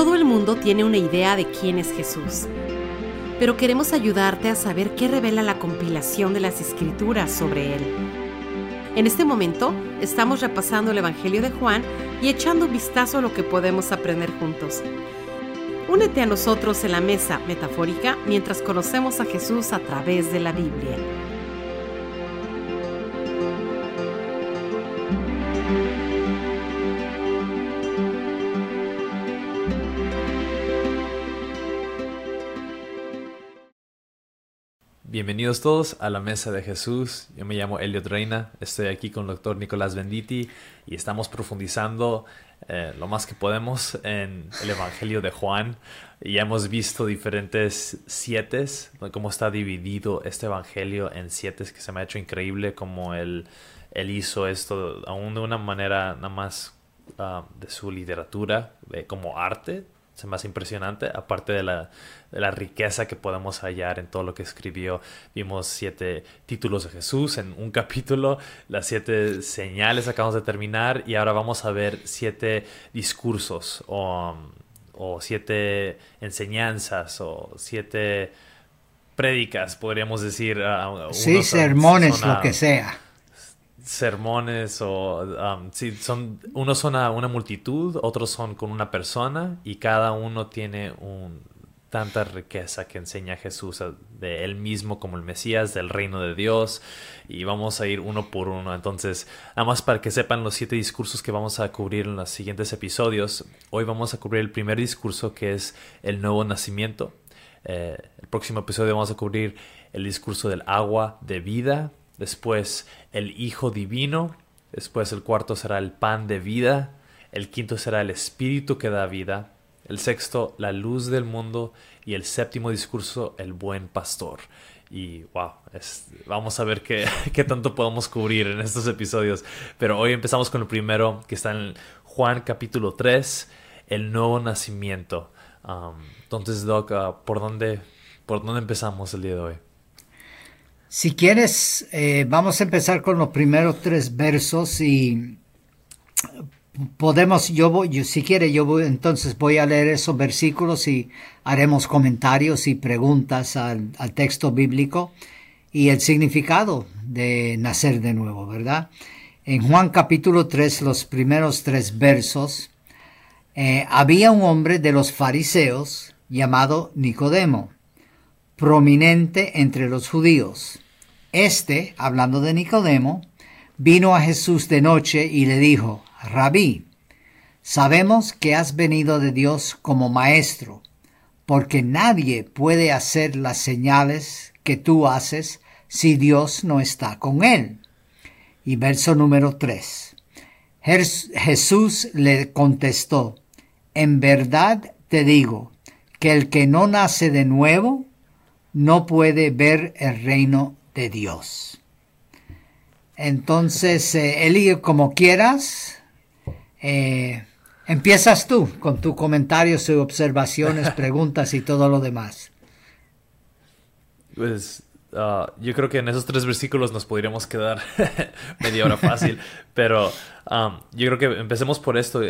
Todo el mundo tiene una idea de quién es Jesús, pero queremos ayudarte a saber qué revela la compilación de las escrituras sobre Él. En este momento estamos repasando el Evangelio de Juan y echando un vistazo a lo que podemos aprender juntos. Únete a nosotros en la mesa metafórica mientras conocemos a Jesús a través de la Biblia. Bienvenidos todos a la Mesa de Jesús. Yo me llamo Elliot Reina, estoy aquí con el doctor Nicolás Benditi y estamos profundizando eh, lo más que podemos en el Evangelio de Juan. Y hemos visto diferentes siete, cómo está dividido este Evangelio en siete, que se me ha hecho increíble cómo él, hizo esto, aún de una manera nada más ah, de su literatura, como arte, más impresionante, aparte de la, de la, riqueza que podemos hallar en todo lo que escribió. Vimos siete títulos de Jesús en un capítulo, las siete señales acabamos de terminar y ahora vamos a ver siete discursos o, o siete enseñanzas o siete prédicas, podríamos decir. Uh, sí, sermones, lo que sea sermones o um, son unos son a una multitud, otros son con una persona y cada uno tiene un, tanta riqueza que enseña Jesús de él mismo como el Mesías del reino de Dios y vamos a ir uno por uno. Entonces nada más para que sepan los siete discursos que vamos a cubrir en los siguientes episodios hoy vamos a cubrir el primer discurso que es el nuevo nacimiento. Eh, el próximo episodio vamos a cubrir el discurso del agua de vida después el Hijo Divino, después el cuarto será el pan de vida, el quinto será el Espíritu que da vida, el sexto la luz del mundo y el séptimo discurso el buen pastor. Y wow, vamos a ver qué, qué, tanto podemos cubrir en estos episodios. Pero hoy empezamos con el primero que está en Juan capítulo 3, el nuevo nacimiento. Um, entonces, Doc, uh, ¿por, dónde, ¿por dónde empezamos el día de hoy? Si quieres, eh, vamos a empezar con los primeros tres versos y podemos, yo voy, si quiere, yo voy, entonces voy a leer esos versículos y haremos comentarios y preguntas al, texto bíblico y el significado de nacer de nuevo, ¿verdad? En Juan capítulo 3, los primeros tres versos, eh, había un hombre de los fariseos llamado Nicodemo prominente entre los judíos. Este, hablando de Nicodemo, vino a Jesús de noche y le dijo, Rabí, sabemos que has venido de Dios como maestro, porque nadie puede hacer las señales que tú haces si Dios no está con él. Y verso número 3. Jesús le contestó, en verdad te digo que el que no nace de nuevo no puede ver el reino de Dios. Entonces, eh, Eli, como quieras, eh, empiezas tú con tus comentarios y observaciones, preguntas y todo lo demás. Pues uh, yo creo que en esos tres versículos nos podríamos quedar media hora fácil, pero um, yo creo que empecemos por esto.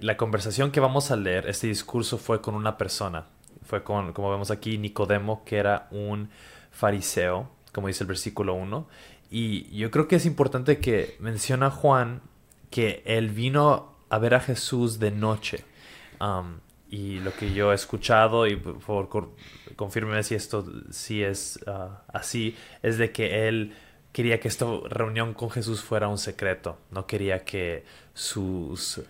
la conversación que vamos a leer, este discurso fue con una persona fue con, como vemos aquí, Nicodemo, que era un fariseo, como dice el versículo 1. Y yo creo que es importante que menciona Juan que él vino a ver a Jesús de noche. Um, y lo que yo he escuchado, y por favor confírmeme si esto sí es uh, así, es de que él quería que esta reunión con Jesús fuera un secreto. No quería que sus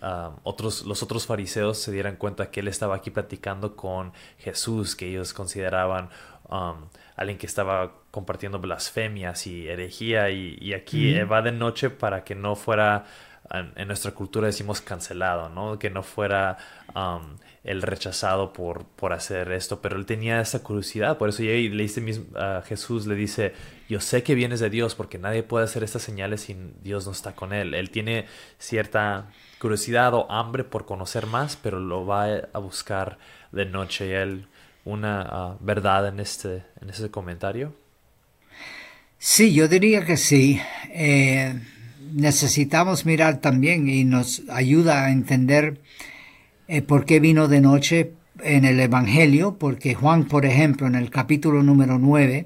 otros, los otros fariseos se dieran cuenta que él estaba aquí platicando con Jesús, que ellos consideraban um, alguien que estaba compartiendo blasfemias y herejía. Y, aquí va de noche para que no fuera, en, nuestra cultura decimos cancelado, ¿no? Que no fuera um, el rechazado por, por hacer esto, pero él tenía esa curiosidad, por eso le dice a Jesús, le dice, yo sé que vienes de Dios porque nadie puede hacer estas señales si Dios no está con él. Él tiene cierta curiosidad o hambre por conocer más, pero lo va a buscar de noche. ¿Y él una ah, verdad en este, en comentario? Sí, yo diría que sí. Eh, necesitamos mirar también y nos ayuda a entender Eh, ¿Por qué vino de noche en el Evangelio? Porque Juan, por ejemplo, en el capítulo número 9,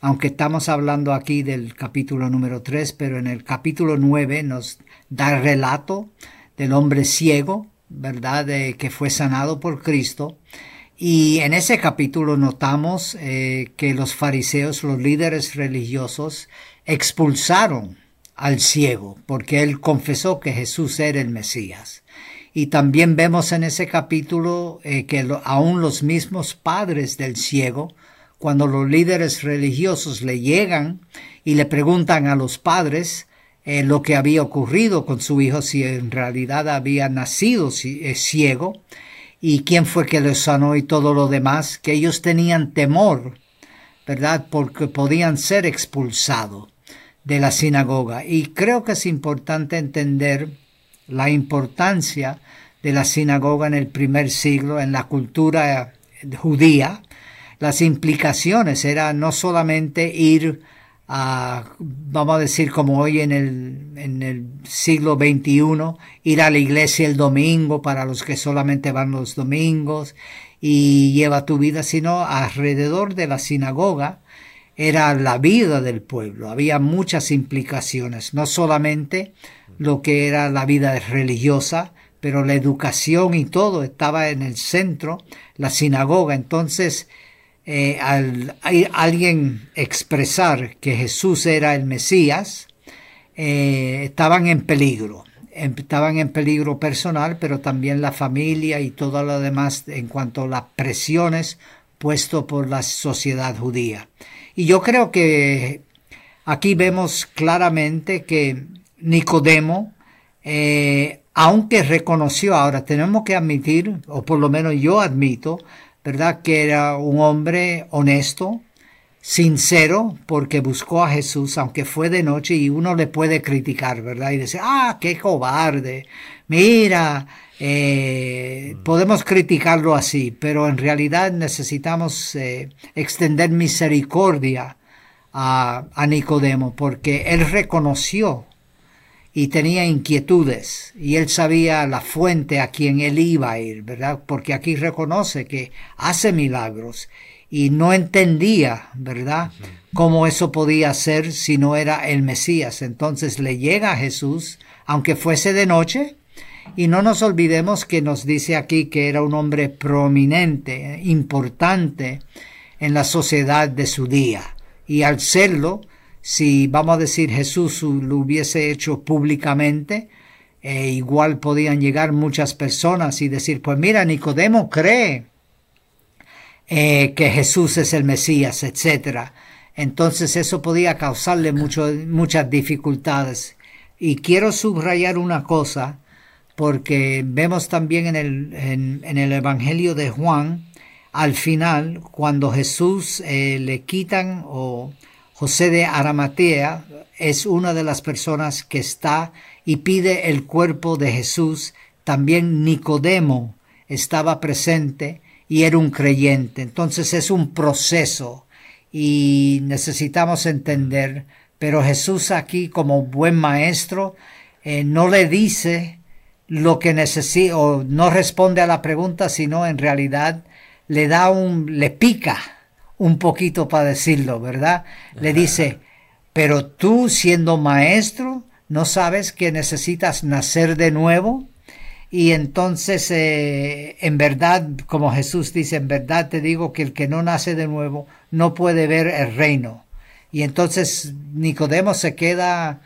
aunque estamos hablando aquí del capítulo número 3, pero en el capítulo 9 nos da relato del hombre ciego, ¿verdad? De, que fue sanado por Cristo. Y en ese capítulo notamos eh, que los fariseos, los líderes religiosos, expulsaron al ciego porque él confesó que Jesús era el Mesías. Y también vemos en ese capítulo eh, que aún los mismos padres del ciego, cuando los líderes religiosos le llegan y le preguntan a los padres eh, lo que había ocurrido con su hijo, si en realidad había nacido eh, ciego y quién fue que le sanó y todo lo demás, que ellos tenían temor, ¿verdad? Porque podían ser expulsados de la sinagoga. Y creo que es importante entender la importancia de la sinagoga en el primer siglo, en la cultura judía. Las implicaciones era no solamente ir a, vamos a decir como hoy en el, en el siglo XXI, ir a la iglesia el domingo para los que solamente van los domingos y lleva tu vida, sino alrededor de la sinagoga era la vida del pueblo. Había muchas implicaciones, no solamente lo que era la vida religiosa, pero la educación y todo estaba en el centro, la sinagoga. Entonces, eh, al alguien expresar que Jesús era el Mesías, eh, estaban en peligro. Estaban en peligro personal, pero también la familia y todo lo demás en cuanto a las presiones puesto por la sociedad judía. Y yo creo que aquí vemos claramente que Nicodemo, eh, aunque reconoció, ahora tenemos que admitir, o por lo menos yo admito, ¿verdad? Que era un hombre honesto, sincero, porque buscó a Jesús, aunque fue de noche, y uno le puede criticar, ¿verdad? Y decir, ah, qué cobarde, mira, eh, podemos criticarlo así, pero en realidad necesitamos eh, extender misericordia a, a Nicodemo, porque él reconoció y tenía inquietudes y él sabía la fuente a quien él iba a ir, ¿verdad? Porque aquí reconoce que hace milagros y no entendía, ¿verdad? Cómo eso podía ser si no era el Mesías. Entonces le llega a Jesús, aunque fuese de noche, y no nos olvidemos que nos dice aquí que era un hombre prominente, importante en la sociedad de su día. Y al serlo, si vamos a decir Jesús lo hubiese hecho públicamente, eh, igual podían llegar muchas personas y decir, pues mira, Nicodemo cree eh, que Jesús es el Mesías, etc. Entonces eso podía causarle mucho, muchas dificultades. Y quiero subrayar una cosa, porque vemos también en el, en, el Evangelio de Juan, al final, cuando Jesús eh, le quitan o José de Aramatea es una de las personas que está y pide el cuerpo de Jesús. También Nicodemo estaba presente y era un creyente. Entonces es un proceso y necesitamos entender, pero Jesús aquí como buen maestro eh, no le dice lo que necesita o no responde a la pregunta, sino en realidad le da un, le pica un poquito para decirlo, ¿verdad? Le dice, pero tú siendo maestro, ¿no sabes que necesitas nacer de nuevo? Y entonces, eh, en verdad, como Jesús dice, en verdad te digo que el que no nace de nuevo no puede ver el reino. Y entonces Nicodemo se queda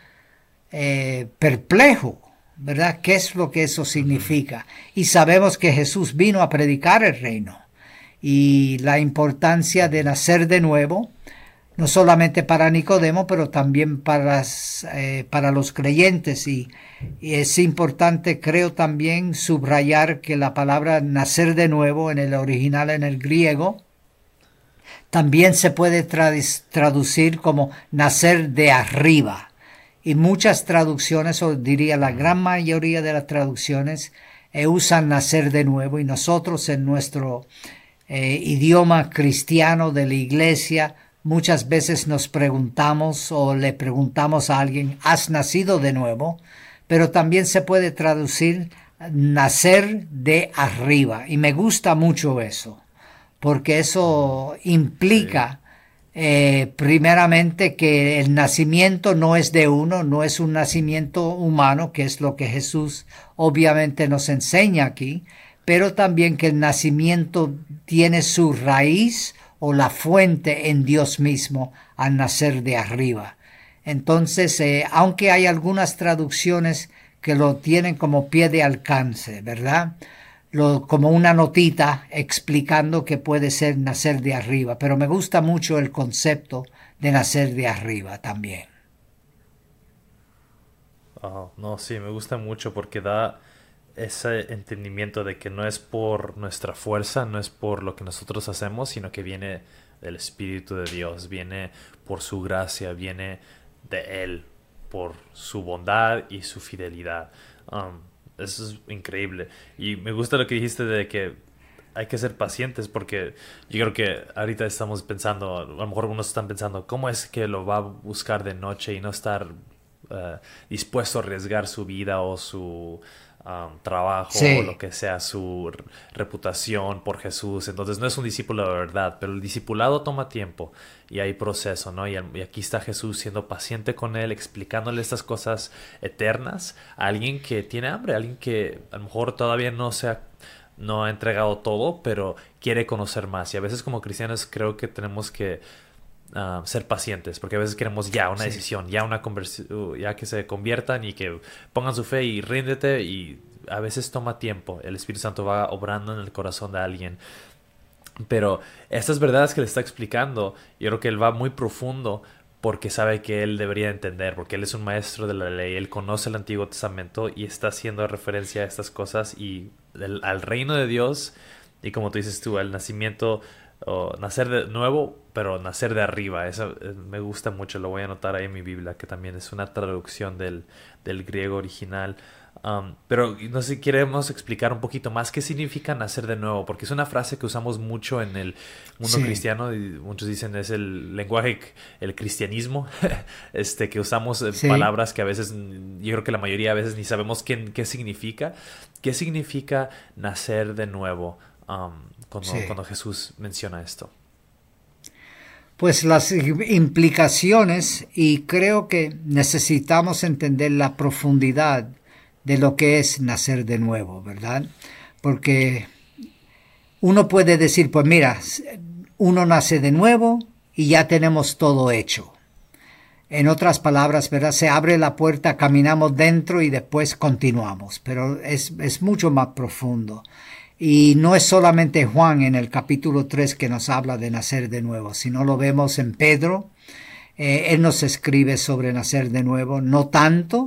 eh, perplejo ¿verdad? ¿Qué es lo que eso significa? Y sabemos que Jesús vino a predicar el reino y la importancia de nacer de nuevo, no solamente para Nicodemo, pero también para, eh, para los creyentes. Y, es importante, creo también, subrayar que la palabra nacer de nuevo en el original, en el griego, también se puede traducir como nacer de arriba y muchas traducciones, o diría la gran mayoría de las traducciones, eh, usan nacer de nuevo y nosotros en nuestro eh, idioma cristiano de la iglesia muchas veces nos preguntamos o le preguntamos a alguien, ¿has nacido de nuevo? Pero también se puede traducir, nacer de arriba. Y me gusta mucho eso, porque eso implica eh, primeramente que el nacimiento no es de uno, no es un nacimiento humano, que es lo que Jesús obviamente nos enseña aquí, pero también que el nacimiento tiene su raíz o la fuente en Dios mismo al nacer de arriba. Entonces, eh, aunque hay algunas traducciones que lo tienen como pie de alcance, ¿verdad? Como una notita explicando que puede ser nacer de arriba, pero me gusta mucho el concepto de nacer de arriba también. no, sí, me gusta mucho porque da ese entendimiento de que no es por nuestra fuerza, no es por lo que nosotros hacemos, sino que viene del Espíritu de Dios, viene por su gracia, viene de Él, por su bondad y su fidelidad. Um, eso es increíble. Y me gusta lo que dijiste de que hay que ser pacientes porque yo creo que ahorita estamos pensando, a lo mejor algunos están pensando, ¿cómo es que lo va a buscar de noche y no estar uh, dispuesto a arriesgar su vida o su Um, trabajo o lo que sea, su reputación por Jesús. Entonces no es un discípulo de verdad, pero el discipulado toma tiempo y hay proceso, ¿no? Y, aquí está Jesús siendo paciente con él, explicándole estas cosas eternas a alguien que tiene hambre, alguien que a lo mejor todavía no se ha no ha entregado todo, pero quiere conocer más. Y a veces como cristianos creo que tenemos que Ah, ser pacientes, porque a veces queremos ya una decisión, ya una conversión, uh, ya que se conviertan y que pongan su fe y ríndete y a veces toma tiempo. El Espíritu Santo va obrando en el corazón de alguien. Pero estas verdades que le está explicando, yo creo que él va muy profundo porque sabe que él debería entender, porque él es un maestro de la ley, él conoce el Antiguo Testamento y está haciendo referencia a estas cosas y al reino de Dios y como tú dices tú, al nacimiento o nacer de nuevo, pero nacer de arriba. Eso eh, me gusta mucho, lo voy a anotar ahí en mi Biblia, que también es una traducción del, del griego original. Um, pero no sé si queremos explicar un poquito más qué significa nacer de nuevo, porque es una frase que usamos mucho en el mundo cristiano y muchos dicen es el lenguaje, el cristianismo, este que usamos eh, palabras que a veces, yo creo que la mayoría a veces ni sabemos qué, qué significa. ¿Qué significa nacer de nuevo? Um, cuando, Jesús menciona esto? Pues las implicaciones y creo que necesitamos entender la profundidad de lo que es nacer de nuevo, ¿verdad? Porque uno puede decir, pues mira, uno nace de nuevo y ya tenemos todo hecho. En otras palabras, ¿verdad? Se abre la puerta, caminamos dentro y después continuamos, pero es, es mucho más profundo. Y no es solamente Juan en el capítulo 3 que nos habla de nacer de nuevo, sino lo vemos en Pedro. Eh, él nos escribe sobre nacer de nuevo, no tanto,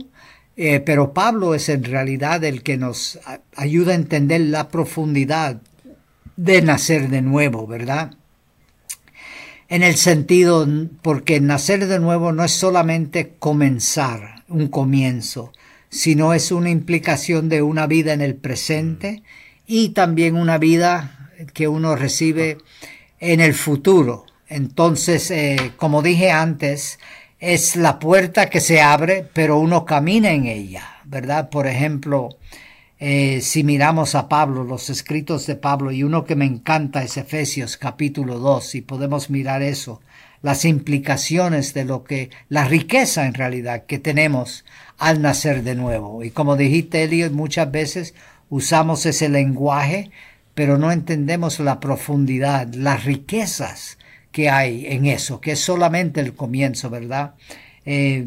eh, pero Pablo es en realidad el que nos ayuda a entender la profundidad de nacer de nuevo, ¿verdad? En el sentido, porque nacer de nuevo no es solamente comenzar, un comienzo, sino es una implicación de una vida en el presente y también una vida que uno recibe en el futuro. Entonces, eh, como dije antes, es la puerta que se abre, pero uno camina en ella, ¿verdad? Por ejemplo, eh, si miramos a Pablo, los escritos de Pablo, y uno que me encanta es Efesios capítulo 2, y podemos mirar eso, las implicaciones de lo que, la riqueza en realidad que tenemos al nacer de nuevo. Y como dijiste, Elliot, muchas veces usamos ese lenguaje, pero no entendemos la profundidad, las riquezas que hay en eso, que es solamente el comienzo, ¿verdad? Eh,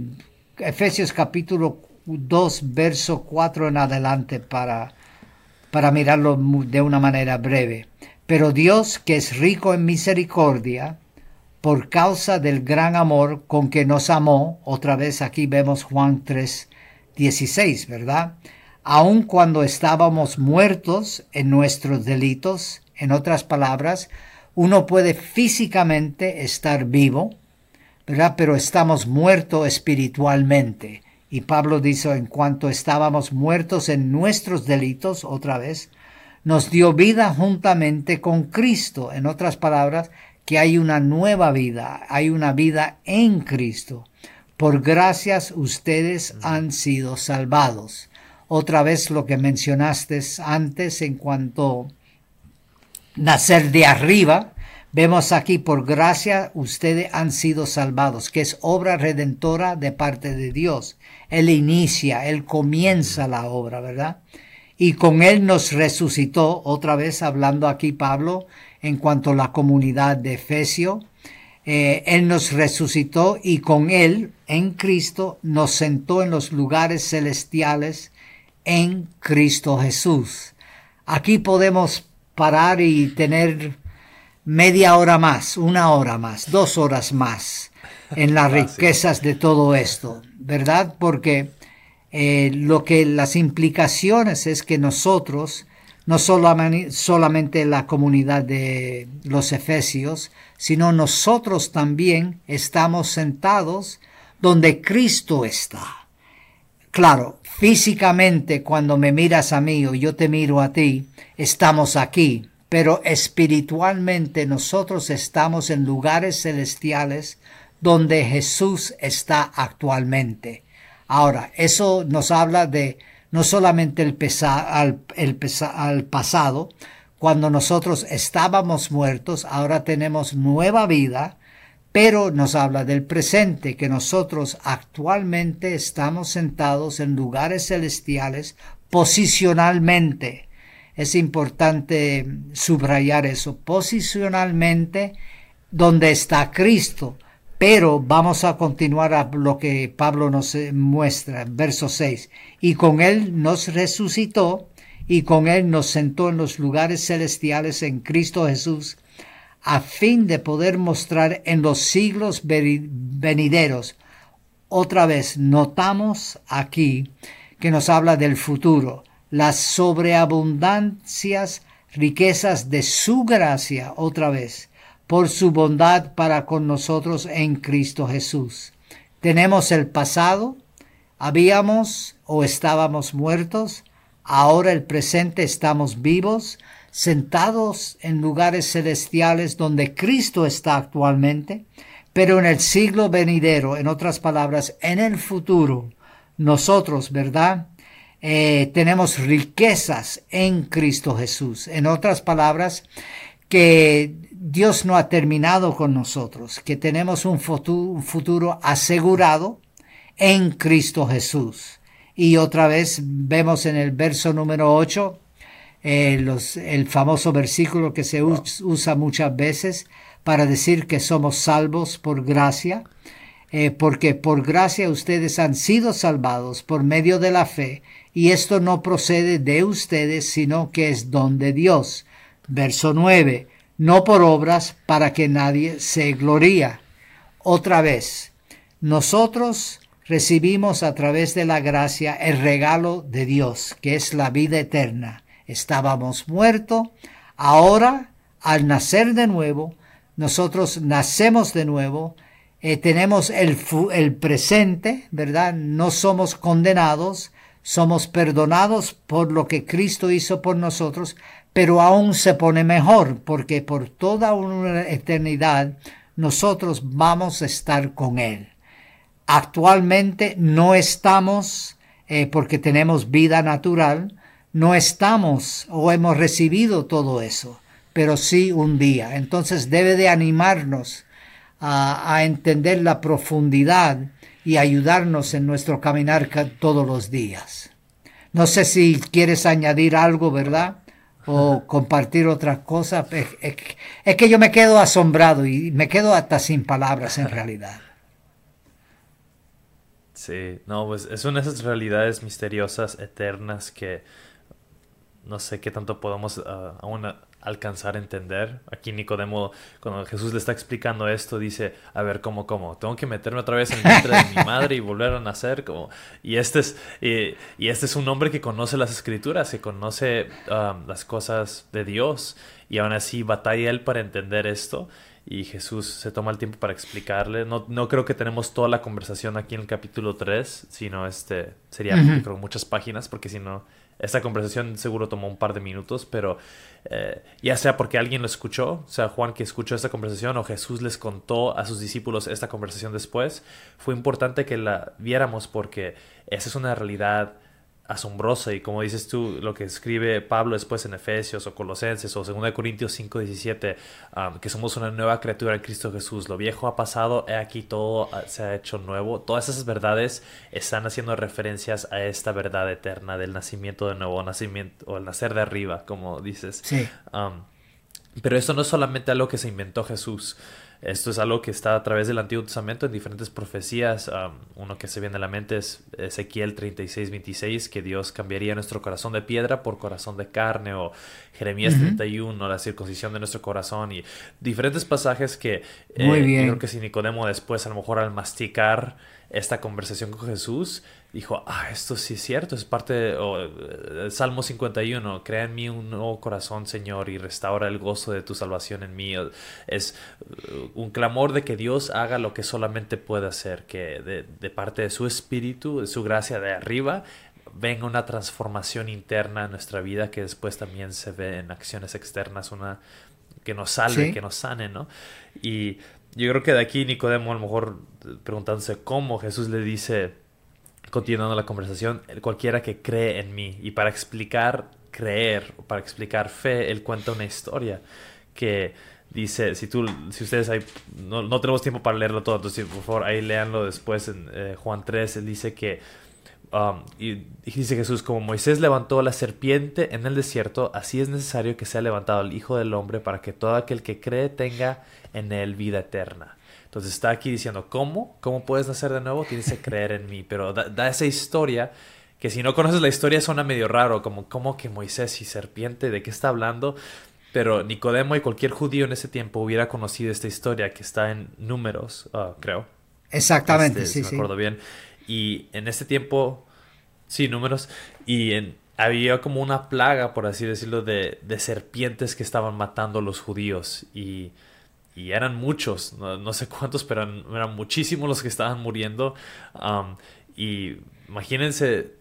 Efesios capítulo 2, verso 4 en adelante para, para mirarlo de una manera breve. Pero Dios, que es rico en misericordia, por causa del gran amor con que nos amó, otra vez aquí vemos Juan 3, 16, ¿verdad? Aun cuando estábamos muertos en nuestros delitos, en otras palabras, uno puede físicamente estar vivo, ¿verdad? Pero estamos muertos espiritualmente. Y Pablo dice, en cuanto estábamos muertos en nuestros delitos, otra vez, nos dio vida juntamente con Cristo. En otras palabras, que hay una nueva vida, hay una vida en Cristo. Por gracias ustedes han sido salvados. Otra vez lo que mencionaste antes en cuanto nacer de arriba. Vemos aquí por gracia ustedes han sido salvados, que es obra redentora de parte de Dios. Él inicia, Él comienza la obra, ¿verdad? Y con Él nos resucitó, otra vez hablando aquí Pablo en cuanto a la comunidad de Efesio. Eh, él nos resucitó y con Él, en Cristo, nos sentó en los lugares celestiales en Cristo Jesús. Aquí podemos parar y tener media hora más, una hora más, dos horas más en las riquezas de todo esto, ¿verdad? Porque eh, lo que las implicaciones es que nosotros, no solamente, solamente la comunidad de los efesios, sino nosotros también estamos sentados donde Cristo está. Claro, físicamente cuando me miras a mí o yo te miro a ti, estamos aquí, pero espiritualmente nosotros estamos en lugares celestiales donde Jesús está actualmente. Ahora, eso nos habla de no solamente el, al, el al pasado, cuando nosotros estábamos muertos, ahora tenemos nueva vida, pero nos habla del presente, que nosotros actualmente estamos sentados en lugares celestiales posicionalmente. Es importante subrayar eso, posicionalmente donde está Cristo. Pero vamos a continuar a lo que Pablo nos muestra, verso 6. Y con él nos resucitó y con él nos sentó en los lugares celestiales en Cristo Jesús a fin de poder mostrar en los siglos venideros. Otra vez notamos aquí que nos habla del futuro, las sobreabundancias, riquezas de su gracia, otra vez, por su bondad para con nosotros en Cristo Jesús. Tenemos el pasado, habíamos o estábamos muertos, ahora el presente estamos vivos, sentados en lugares celestiales donde Cristo está actualmente, pero en el siglo venidero, en otras palabras, en el futuro, nosotros, ¿verdad? Eh, tenemos riquezas en Cristo Jesús. En otras palabras, que Dios no ha terminado con nosotros, que tenemos un futuro, asegurado en Cristo Jesús. Y otra vez vemos en el verso número 8 eh, los, el famoso versículo que se usa muchas veces para decir que somos salvos por gracia, eh, porque por gracia ustedes han sido salvados por medio de la fe, y esto no procede de ustedes, sino que es don de Dios. Verso 9, no por obras para que nadie se gloría. Otra vez, nosotros recibimos a través de la gracia el regalo de Dios, que es la vida eterna estábamos muertos, ahora al nacer de nuevo, nosotros nacemos de nuevo, eh, tenemos el, el presente, ¿verdad? No somos condenados, somos perdonados por lo que Cristo hizo por nosotros, pero aún se pone mejor, porque por toda una eternidad nosotros vamos a estar con Él. Actualmente no estamos eh, porque tenemos vida natural, no estamos o hemos recibido todo eso, pero sí un día. Entonces debe de animarnos a, entender la profundidad y ayudarnos en nuestro caminar todos los días. No sé si quieres añadir algo, ¿verdad? O compartir otra cosa. Es que yo me quedo asombrado y me quedo hasta sin palabras en realidad. Sí, no, pues es una de esas realidades misteriosas, eternas que no sé qué tanto podemos ah, aún alcanzar a entender. Aquí Nicodemo, cuando Jesús le está explicando esto, dice, a ver, ¿cómo, cómo? Tengo que meterme otra vez en el vientre de mi madre y volver a nacer. Como... Y, este es, y, este es un hombre que conoce las escrituras, que conoce ah, las cosas de Dios. Y aún así batalla él para entender esto. Y Jesús se toma el tiempo para explicarle. No, no creo que tenemos toda la conversación aquí en el capítulo 3, sino este sería creo, muchas páginas, porque si no esta conversación seguro tomó un par de minutos, pero eh, ya sea porque alguien lo escuchó, o sea, Juan que escuchó esta conversación o Jesús les contó a sus discípulos esta conversación después, fue importante que la viéramos porque esa es una realidad asombrosa y como dices tú, lo que escribe Pablo después en Efesios o Colosenses o 2 Corintios 5, 17, um, que somos una nueva criatura en Cristo Jesús, lo viejo ha pasado, he aquí todo ah, se ha hecho nuevo, todas esas verdades están haciendo referencias a esta verdad eterna del nacimiento de nuevo, nacimiento o el nacer de arriba, como dices. Sí. Um, pero esto no es solamente algo que se inventó Jesús. Esto es algo que está a través del Antiguo Testamento en diferentes profecías. uno que se viene a la mente es Ezequiel 36, 26, que Dios cambiaría nuestro corazón de piedra por corazón de carne, o Jeremías 31, la circuncisión de nuestro corazón, y diferentes pasajes que Muy eh, bien. creo que si Nicodemo después, a lo mejor al masticar esta conversación con Jesús, dijo, ah, esto sí es cierto, es parte de eh, Salmo 51, crea en mí un nuevo corazón, Señor, y restaura el gozo de tu salvación en mí. Es uh, un clamor de que Dios haga lo que solamente puede hacer, que de, de parte de su espíritu, de su gracia de arriba, venga una transformación interna en nuestra vida que después también se ve en acciones externas, una que nos salve, Sí. que nos sane, ¿no? Y yo creo que de aquí Nicodemo a lo mejor preguntándose cómo Jesús le dice, continuando la conversación, cualquiera que cree en mí. Y para explicar creer, para explicar fe, él cuenta una historia que dice, si tú, si ustedes no, no tenemos tiempo para leerlo todo, entonces por favor ahí léanlo después en eh, Juan 3, él dice que Um, y dice Jesús, como Moisés levantó la serpiente en el desierto, así es necesario que sea levantado el Hijo del Hombre para que todo aquel que cree tenga en él vida eterna. Entonces está aquí diciendo, ¿cómo? ¿Cómo puedes nacer de nuevo? Tienes que creer en mí. Pero da, da esa historia que si no conoces la historia suena medio raro, como ¿cómo que Moisés y serpiente? ¿De qué está hablando? Pero Nicodemo y cualquier judío en ese tiempo hubiera conocido esta historia que está en números, uh, creo. Exactamente, Este, sí, si sí. me acuerdo bien. Y en ese tiempo, sí, números. Y en, había como una plaga, por así decirlo, de, de serpientes que estaban matando a los judíos. Y, y eran muchos, no, no sé cuántos, pero eran, muchísimos los que estaban muriendo. Y imagínense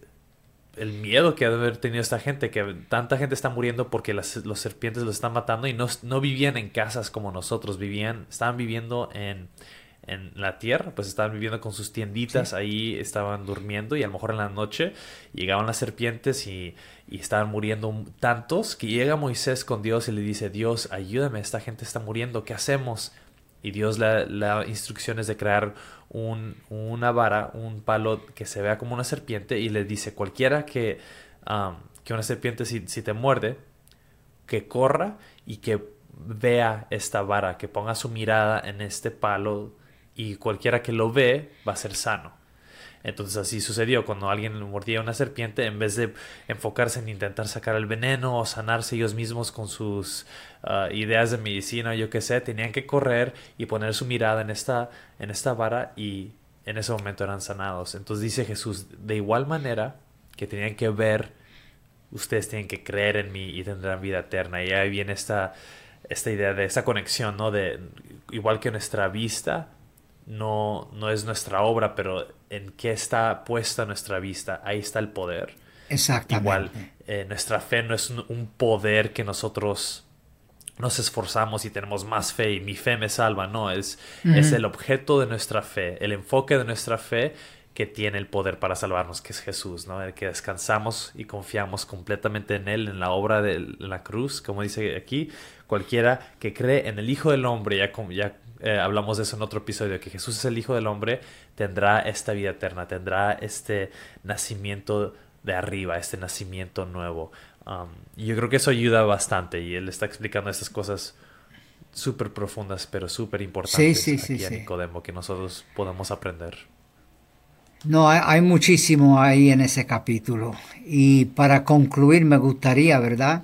el miedo que ha de haber tenido esta gente, que tanta gente está muriendo porque las, los serpientes los están matando y no, no vivían en casas como nosotros, vivían, estaban viviendo en, en la tierra, pues estaban viviendo con sus tienditas, Sí. ahí estaban durmiendo y a lo mejor en la noche llegaban las serpientes y, y estaban muriendo tantos que llega Moisés con Dios y le dice, Dios, ayúdame, esta gente está muriendo, ¿qué hacemos? Y Dios le da instrucciones de crear un, una vara, un palo que se vea como una serpiente y le dice, cualquiera que, um, que una serpiente si, si te muerde, que corra y que vea esta vara, que ponga su mirada en este palo y cualquiera que lo ve va a ser sano. Entonces así sucedió cuando alguien mordía una serpiente, en vez de enfocarse en intentar sacar el veneno o sanarse ellos mismos con sus uh, ideas de medicina, yo qué sé, tenían que correr y poner su mirada en esta, en esta vara y en ese momento eran sanados. Entonces dice Jesús, de igual manera que tenían que ver, ustedes tienen que creer en mí y tendrán vida eterna. Y ahí viene esta, esta idea de esta conexión, ¿no? De igual que nuestra vista no, no es nuestra obra, pero en qué está puesta nuestra vista, ahí está el poder. Exactamente. Igual, eh, nuestra fe no es un, un, poder que nosotros nos esforzamos y tenemos más fe y mi fe me salva, no, es, uh -huh. es el objeto de nuestra fe, el enfoque de nuestra fe que tiene el poder para salvarnos, que es Jesús, ¿no? El que descansamos y confiamos completamente en Él, en la obra de la cruz, como dice aquí, cualquiera que cree en el Hijo del Hombre, ya, ya eh, hablamos de eso en otro episodio, que Jesús es el Hijo del Hombre, tendrá esta vida eterna, tendrá este nacimiento de arriba, este nacimiento nuevo. Um, y yo creo que eso ayuda bastante y él está explicando estas cosas súper profundas, pero súper importantes sí, sí, aquí sí, a. Nicodemo que nosotros podemos aprender. No, hay, hay, muchísimo ahí en ese capítulo. Y para concluir, me gustaría, ¿verdad?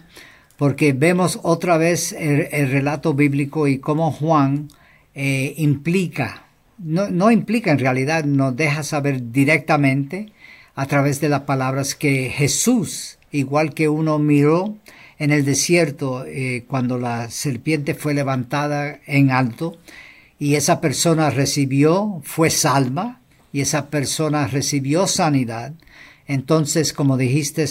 Porque vemos otra vez el, el relato bíblico y cómo Juan eh, implica, no, no implica en realidad, nos deja saber directamente a través de las palabras que Jesús, igual que uno miró en el desierto eh, cuando la serpiente fue levantada en alto y esa persona recibió, fue salva y esa persona recibió sanidad. Entonces, como dijiste,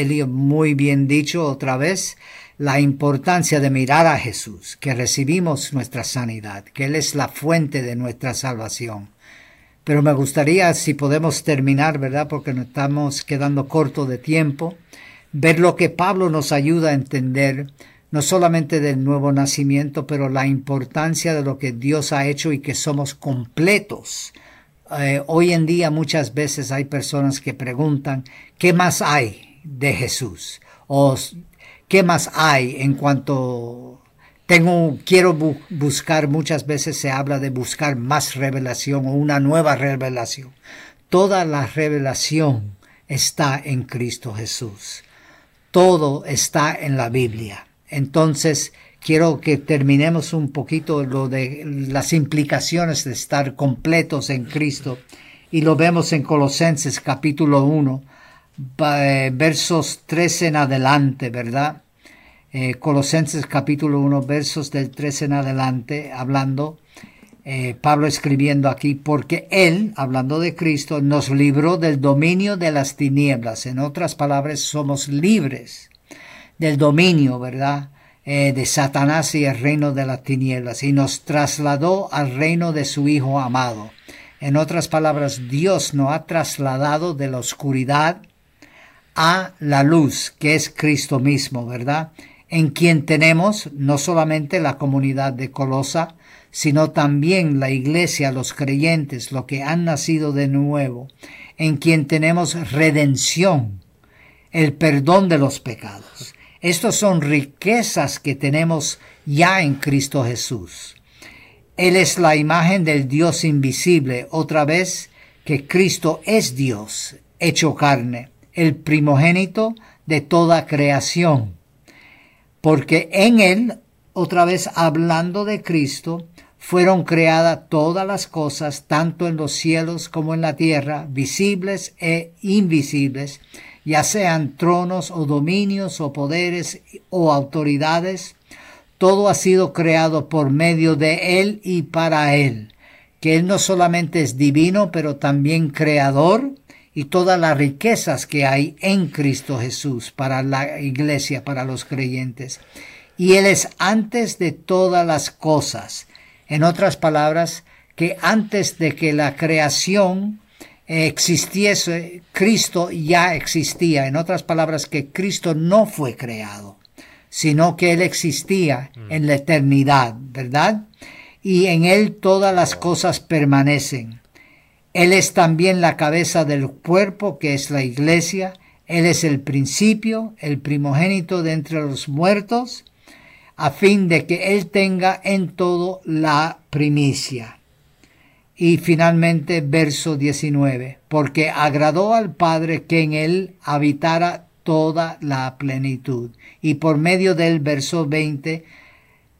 Elio, muy bien dicho otra vez, la importancia de mirar a Jesús, que recibimos nuestra sanidad, que Él es la fuente de nuestra salvación. Pero me gustaría, si podemos terminar, ¿verdad? Porque nos estamos quedando corto de tiempo, ver lo que Pablo nos ayuda a entender, no solamente del nuevo nacimiento, pero la importancia de lo que Dios ha hecho y que somos completos. Eh, hoy en día muchas veces hay personas que preguntan, ¿qué más hay de Jesús? O ¿qué más hay en cuanto tengo, quiero buscar, muchas veces se habla de buscar más revelación o una nueva revelación. Toda la revelación está en Cristo Jesús. Todo está en la Biblia. Entonces, quiero que terminemos un poquito lo de las implicaciones de estar completos en Cristo. Y lo vemos en Colosenses capítulo 1, eh, versos 13 en adelante, ¿verdad? Eh, Colosenses capítulo 1, versos del 13 en adelante, hablando, eh, Pablo escribiendo aquí, porque Él, hablando de Cristo, nos libró del dominio de las tinieblas. En otras palabras, somos libres del dominio, ¿verdad? Eh, de Satanás y el reino de las tinieblas, y nos trasladó al reino de su Hijo amado. En otras palabras, Dios nos ha trasladado de la oscuridad a la luz, que es Cristo mismo, ¿verdad? En quien tenemos no solamente la comunidad de Colosa, sino también la iglesia, los creyentes, los que han nacido de nuevo, en quien tenemos redención, el perdón de los pecados. Estas son riquezas que tenemos ya en Cristo Jesús. Él es la imagen del Dios invisible, otra vez que Cristo es Dios, hecho carne, el primogénito de toda creación porque en él, otra vez hablando de Cristo, fueron creadas todas las cosas, tanto en los cielos como en la tierra, visibles e invisibles, ya sean tronos o dominios o poderes o autoridades, todo ha sido creado por medio de Él y para Él, que Él no solamente es divino, pero también creador, y todas las riquezas que hay en Cristo Jesús para la iglesia, para los creyentes. Y Él es antes de todas las cosas. En otras palabras, que antes de que la creación existiese, Cristo ya existía. En otras palabras, que Cristo no fue creado, sino que Él existía en la eternidad, ¿verdad? Y en Él todas las cosas permanecen. Él es también la cabeza del cuerpo, que es la iglesia. Él es el principio, el primogénito de entre los muertos, a fin de que Él tenga en todo la primicia. Y finalmente, verso 19, porque agradó al Padre que en Él habitara toda la plenitud. Y por medio del verso 20,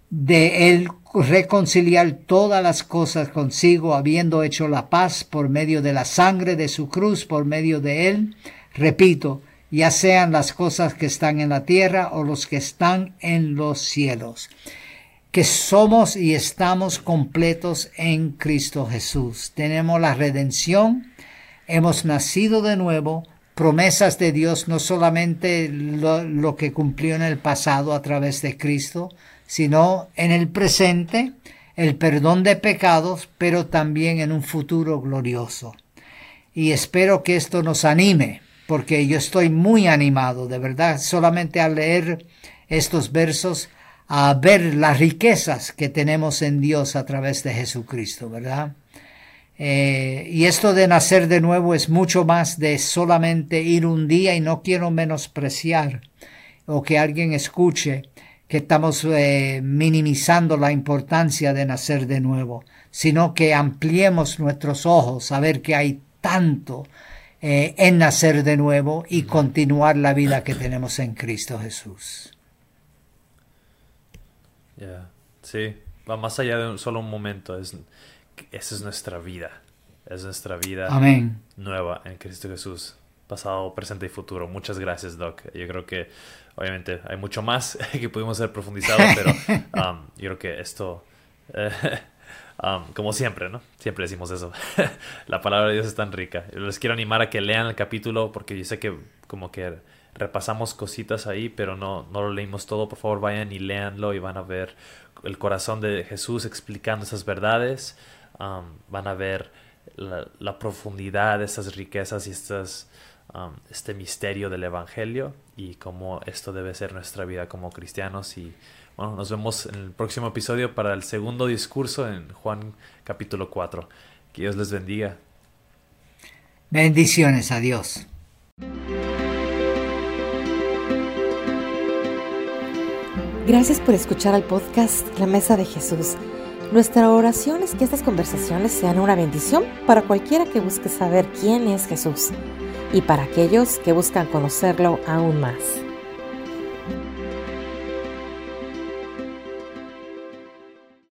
de Él reconciliar todas las cosas consigo, habiendo hecho la paz por medio de la sangre de su cruz, por medio de él, repito, ya sean las cosas que están en la tierra o los que están en los cielos, que somos y estamos completos en Cristo Jesús. Tenemos la redención, hemos nacido de nuevo, promesas de Dios, no solamente lo, lo que cumplió en el pasado a través de Cristo, sino en el presente, el perdón de pecados, pero también en un futuro glorioso. Y espero que esto nos anime, porque yo estoy muy animado, de verdad, solamente al leer estos versos, a ver las riquezas que tenemos en Dios a través de Jesucristo, ¿verdad? Eh, y esto de nacer de nuevo es mucho más de solamente ir un día y no quiero menospreciar o que alguien escuche que estamos eh, minimizando la importancia de nacer de nuevo, sino que ampliemos nuestros ojos a ver que hay tanto eh, en nacer de nuevo y continuar la vida que tenemos en Cristo Jesús. Sí, va más allá de solo un momento, es, esa es nuestra vida, es nuestra vida nueva en Cristo Jesús pasado, presente y futuro. Muchas gracias, Doc. Yo creo que obviamente hay mucho más que pudimos haber profundizado, pero um, yo creo que esto, eh, um, como siempre, ¿no? Siempre decimos eso. La palabra de Dios es tan rica. Les quiero animar a que lean el capítulo porque yo sé que como que repasamos cositas ahí, pero no, no lo leímos todo. Por favor, vayan y leanlo y van a ver el corazón de Jesús explicando esas verdades. Um, van a ver la, profundidad de estas riquezas y estas, um, este misterio del Evangelio y cómo esto debe ser nuestra vida como cristianos. Y bueno, nos vemos en el próximo episodio para el segundo discurso en Juan capítulo 4. Que Dios les bendiga. Bendiciones a Dios. Gracias por escuchar al podcast La Mesa de Jesús. Nuestra oración es que estas conversaciones sean una bendición para cualquiera que busque saber quién es Jesús y para aquellos que buscan conocerlo aún más.